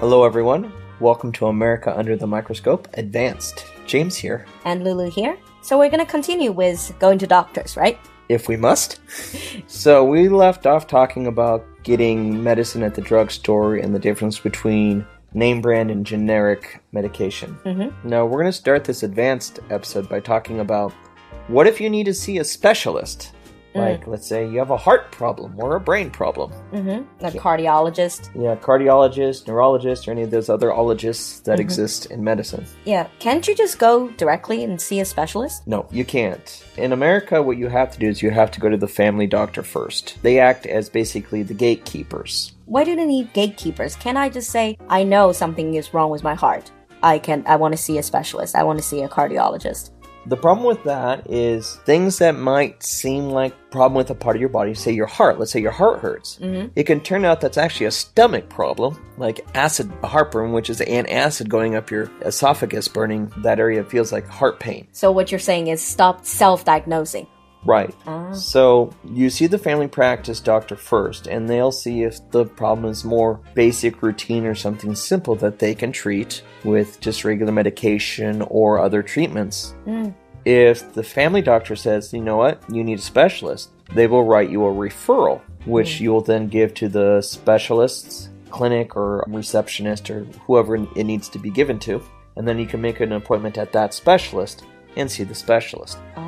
Hello, everyone. Welcome to America Under the Microscope Advanced. James here. And Lulu here. So we're gonna continue with going to doctors, right? If we must. so, we left off talking about getting medicine at the drugstore and the difference between name brand and generic medication. Mm-hmm. Now, we're going to start this advanced episode by talking about what if you need to see a specialist? Like, let's say you have a heart problem or a brain problem. Mm-hmm. A cardiologist. Yeah, cardiologist, neurologist, or any of those other ologists that exist in medicine. Yeah. Can't you just go directly and see a specialist? No, you can't. In America, what you have to do is you have to go to the family doctor first. They act as basically the gatekeepers. Why do they need gatekeepers? Can I just say I know something is wrong with my heart? I can. I want to see a specialist. I want to see a cardiologist. The problem with that is things that might seem like problem with a part of your body, say your heart, let's say your heart hurts. Mm-hmm. It can turn out that's actually a stomach problem, like acid heartburn, which is an acid going up your esophagus, burning that area feels like heart pain. So what you're saying is stop self-diagnosing. Right. Ah. So you see the family practice doctor first, and they'll see if the problem is more basic routine or something simple that they can treat with just regular medication or other treatments. Mm. If the family doctor says, you know what, you need a specialist, they will write you a referral, which mm. you will then give to the specialist's clinic or receptionist or whoever it needs to be given to. And then you can make an appointment at that specialist and see the specialist. Oh.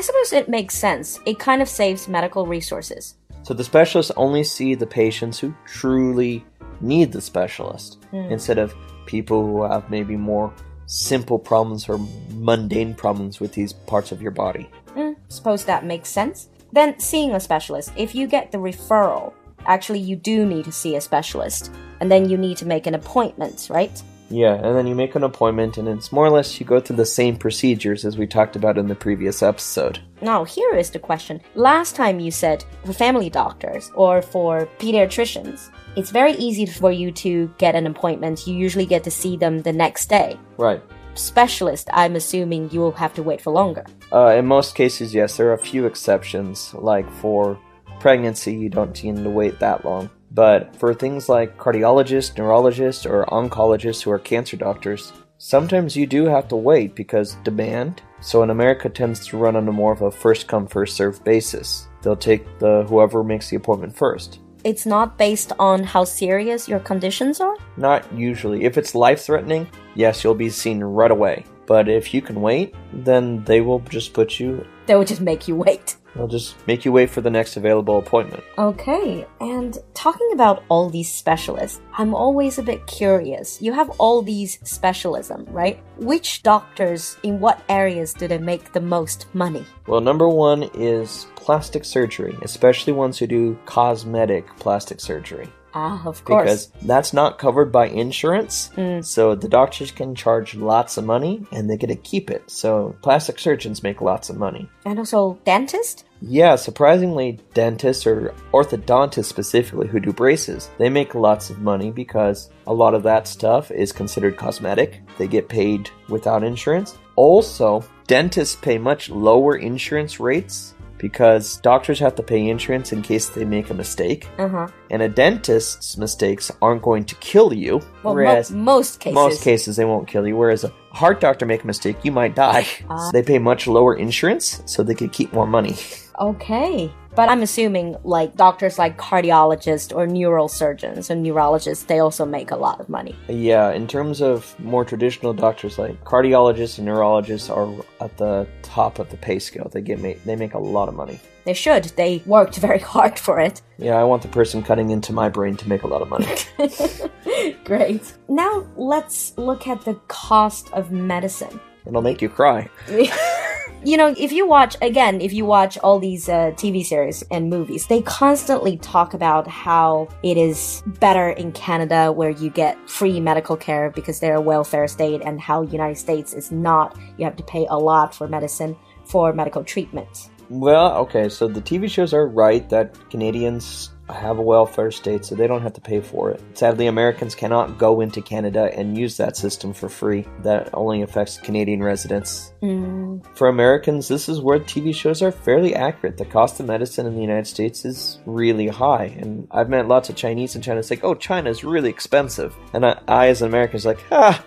I suppose it makes sense. It kind of saves medical resources. So the specialists only see the patients who truly need the specialist instead of people who have maybe more simple problems or mundane problems with these parts of your body. Mm, suppose that makes sense. Then, seeing a specialist, if you get the referral, actually, you do need to see a specialist. And then you need to make an appointment, right? Yeah, and then you make an appointment and it's more or less you go through the same procedures as we talked about in the previous episode. Now, here is the question. Last time you said for family doctors or for pediatricians, it's very easy for you to get an appointment. You usually get to see them the next day. Right. Specialist, I'm assuming you will have to wait for longer. Uh, in most cases, yes, there are a few exceptions, like for pregnancy, you don't need to wait that long. But for things like cardiologists, neurologists, or oncologists who are cancer doctors, sometimes you do have to wait because demand. So in America tends to run on a more of a first come first served basis. They'll take the whoever makes the appointment first. It's not based on how serious your conditions are? Not usually. If it's life threatening, yes, you'll be seen right away. But if you can wait, then they will just put you, They will just make you wait. They'll just make you wait for the next available appointment. Okay, and talking about all these specialists, I'm always a bit curious. You have all these specialism, right? Which doctors in what areas do they make the most money? Well, number one is plastic surgery, especially ones who do cosmetic plastic surgery. Ah, of course. Because that's not covered by insurance. So the doctors can charge lots of money and they get to keep it. So plastic surgeons make lots of money. and also dentists? Yeah, surprisingly, dentists or orthodontists specifically who do braces, they make lots of money because a lot of that stuff is considered cosmetic. They get paid without insurance. Also, dentists pay much lower insurance rates because doctors have to pay insurance in case they make a mistake. Uh-huh. And a dentist's mistakes aren't going to kill you, Well, mo- whereas most cases. most cases they won't kill you. Whereas a heart doctor make a mistake, you might die. Ah. So they pay much lower insurance, so they could keep more money. Okay. But I'm assuming like doctors like cardiologists or neurosurgeons and neurologists, they also make a lot of money. Yeah, in terms of more traditional doctors like cardiologists and neurologists are at the top of the pay scale. They get ma- they make a lot of money. They should. They worked very hard for it. Yeah, I want the person cutting into my brain to make a lot of money. Great. Now let's look at the cost of medicine. It'll make you cry. you know, if you watch, again, if you watch all these uh, TV series and movies, they constantly talk about how it is better in Canada where you get free medical care because they're a welfare state and how United States is not. You have to pay a lot for medicine, for medical treatment. Well, okay, so the TV shows are right that Canadians have a welfare state, so they don't have to pay for it. Sadly, Americans cannot go into Canada and use that system for free. That only affects Canadian residents. Mm, For Americans, this is where TV shows are fairly accurate. The cost of medicine in the United States is really high, and I've met lots of Chinese in China. It's like, oh, China is really expensive, and I, I as an American, is like, ah,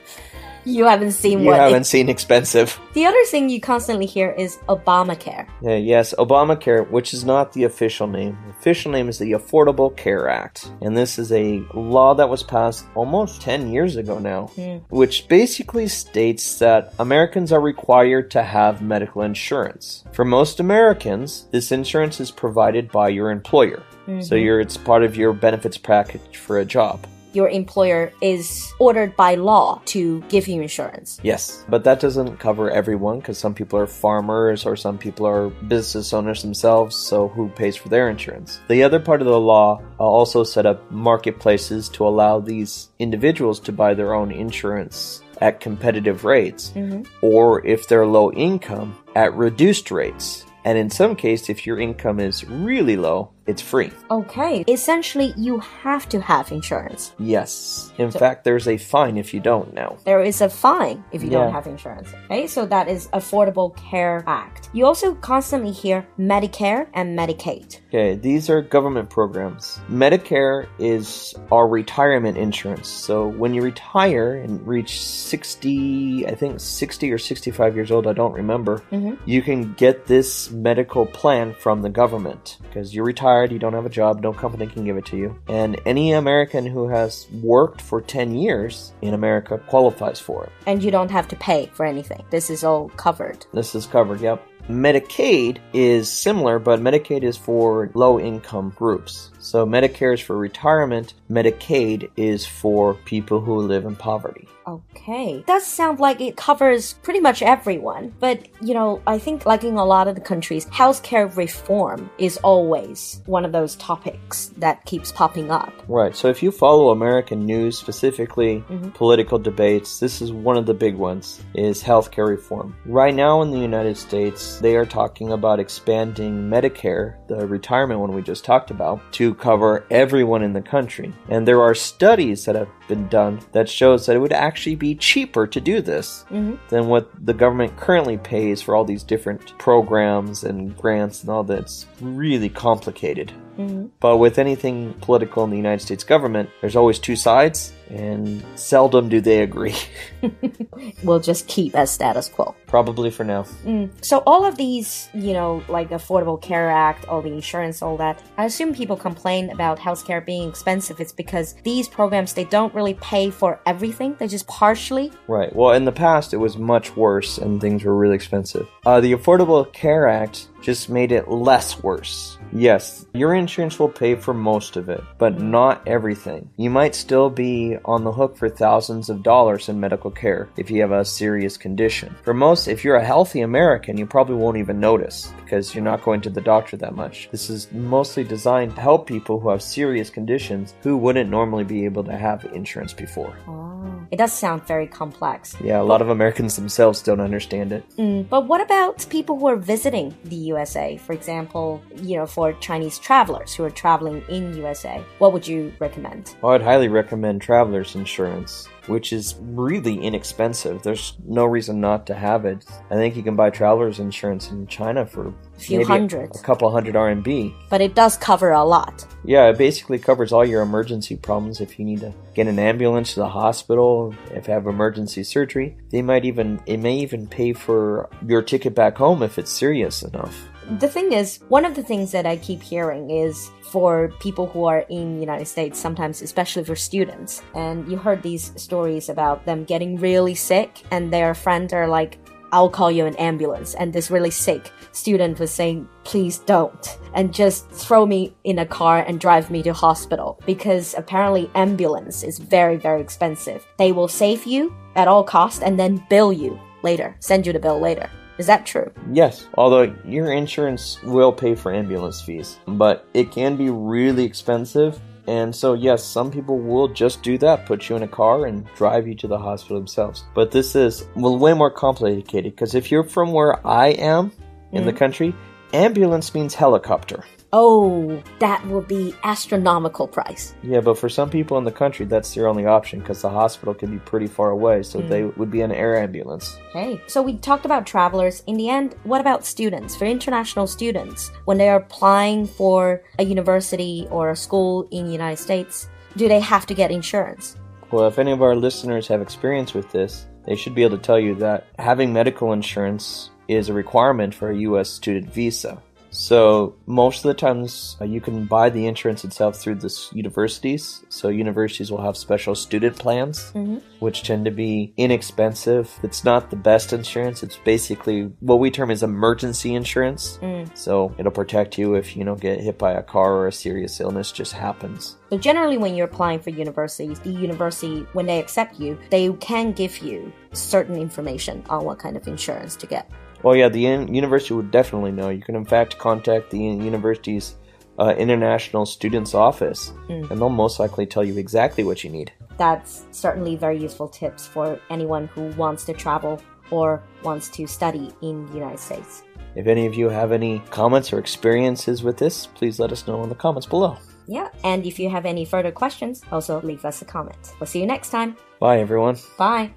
you haven't seen you what. haven't seen expensive. The other thing you constantly hear is Obamacare. Yeah, yes, Obamacare, which is not the official name. The official name is the Affordable Care Act. And this is a law that was passed almost 10 years ago now, Hmm. which basically states that Americans are required to have medical insurance. For most Americans, this insurance is provided by your employer. So you're, it's part of your benefits package for a job. Your employer is ordered by law to give you insurance. Yes, but that doesn't cover everyone because some people are farmers or some people are business owners themselves, so who pays for their insurance? The other part of the law also set up marketplaces to allow these individuals to buy their own insurance at competitive rates, mm-hmm. or if they're low income, at reduced rates. And in some cases, if your income is really low, it's free. Okay, essentially, you have to have insurance. Yes. In fact, there's a fine if you don't now. There is a fine if you Yeah. don't have insurance. Okay, so that is Affordable Care Act. You also constantly hear Medicare and Medicaid. Okay, these are government programs. Medicare is our retirement insurance. So when you retire and reach 60, I think 60 or 65 years old, I don't remember, Mhm. you can get this medical plan from the government because you're retired, you don't have a job, no company can give it to you. And any American who has worked for 10 years in America qualifies for it. And you don't have to pay for anything. This is all covered. This is covered, yep. Medicaid is similar, but Medicaid is for low income groups. So Medicare is for retirement, Medicaid is for people who live in poverty. Okay. Does sound like it covers pretty much everyone. But, you know, I think like in a lot of the countries, healthcare reform is always one of those topics that keeps popping up. Right, so if you follow American news, specifically mm-hmm. political debates, this is one of the big ones, is healthcare reform. Right now in the United States, they are talking about expanding Medicare, the retirement one we just talked about, to cover everyone in the country. And there are studies that have been done that shows that it would actually be cheaper to do this Mhm. than what the government currently pays for all these different programs and grants and all that's really complicated. Mhm. But with anything political in the United States government, there's always two sides, and seldom do they agree. We'll just keep as status quo. Probably for now. Mm. So all of these, you know, like Affordable Care Act, all the insurance, all that. I assume people complain about healthcare being expensive. It's because these programs they don't really pay for everything. They just partially. Right. Well, in the past, it was much worse, and things were really expensive. Uh, the Affordable Care Act just made it less worse. Yes, your insurance will pay for most of it, but not everything. You might still be on the hook for thousands of dollars in medical care if you have a serious condition. For most, if you're a healthy American, you probably won't even notice because you're not going to the doctor that much. This is mostly designed to help people who have serious conditions who wouldn't normally be able to have insurance before. Oh. It does sound very complex. Yeah, a lot of Americans themselves don't understand it. Mm, but what about people who are visiting the USA? For example, you know, for Chinese travelers who are traveling in USA, what would you recommend? Well, I'd highly recommend traveler's insurance, which is really inexpensive. There's no reason not to have it. I think you can buy traveler's insurance in China for A few maybe hundred. a couple hundred RMB. But it does cover a lot. Yeah, it basically covers all your emergency problems. If you need to get an ambulance to the hospital, if you have emergency surgery, they might even it may even pay for your ticket back home if it's serious enough. The thing is, one of the things that I keep hearing is for people who are in the United States, sometimes especially for students, and you heard these stories about them getting really sick and their friends are like, I'll call you an ambulance. And this really sick student was saying, please don't. And just throw me in a car and drive me to hospital. Because apparently ambulance is very, very expensive. They will save you at all cost and then bill you later, send you the bill later. Is that true? Yes, although your insurance will pay for ambulance fees, but it can be really expensive. And so, yes, some people will just do that, put you in a car and drive you to the hospital themselves. But this is well, way more complicated because if you're from where I am in the mm-hmm. country, ambulance means helicopter. Oh, that will be astronomical price. Yeah, but for some people in the country, that's their only option because the hospital can be pretty far away, so mm. they would be an air ambulance. Okay, so we talked about travelers. In the end, what about students? For international students, when they are applying for a university or a school in the United States, do they have to get insurance? Well, if any of our listeners have experience with this, they should be able to tell you that having medical insurance is a requirement for a U.S. student visa. So most of the times uh, you can buy the insurance itself through the universities. So universities will have special student plans, which tend to be inexpensive. It's not the best insurance. It's basically what we term as emergency insurance. So it'll protect you if you know get hit by a car or a serious illness just happens. So generally, when you're applying for universities, the university, when they accept you, they can give you certain information on what kind of insurance to get. Well, yeah, the university would definitely know. You can, in fact, contact the university's uh, international students office, and they'll most likely tell you exactly what you need. That's certainly very useful tips for anyone who wants to travel or wants to study in the United States. If any of you have any comments or experiences with this, please let us know in the comments below. Yeah, and if you have any further questions, also leave us a comment. We'll see you next time. Bye, everyone. Bye.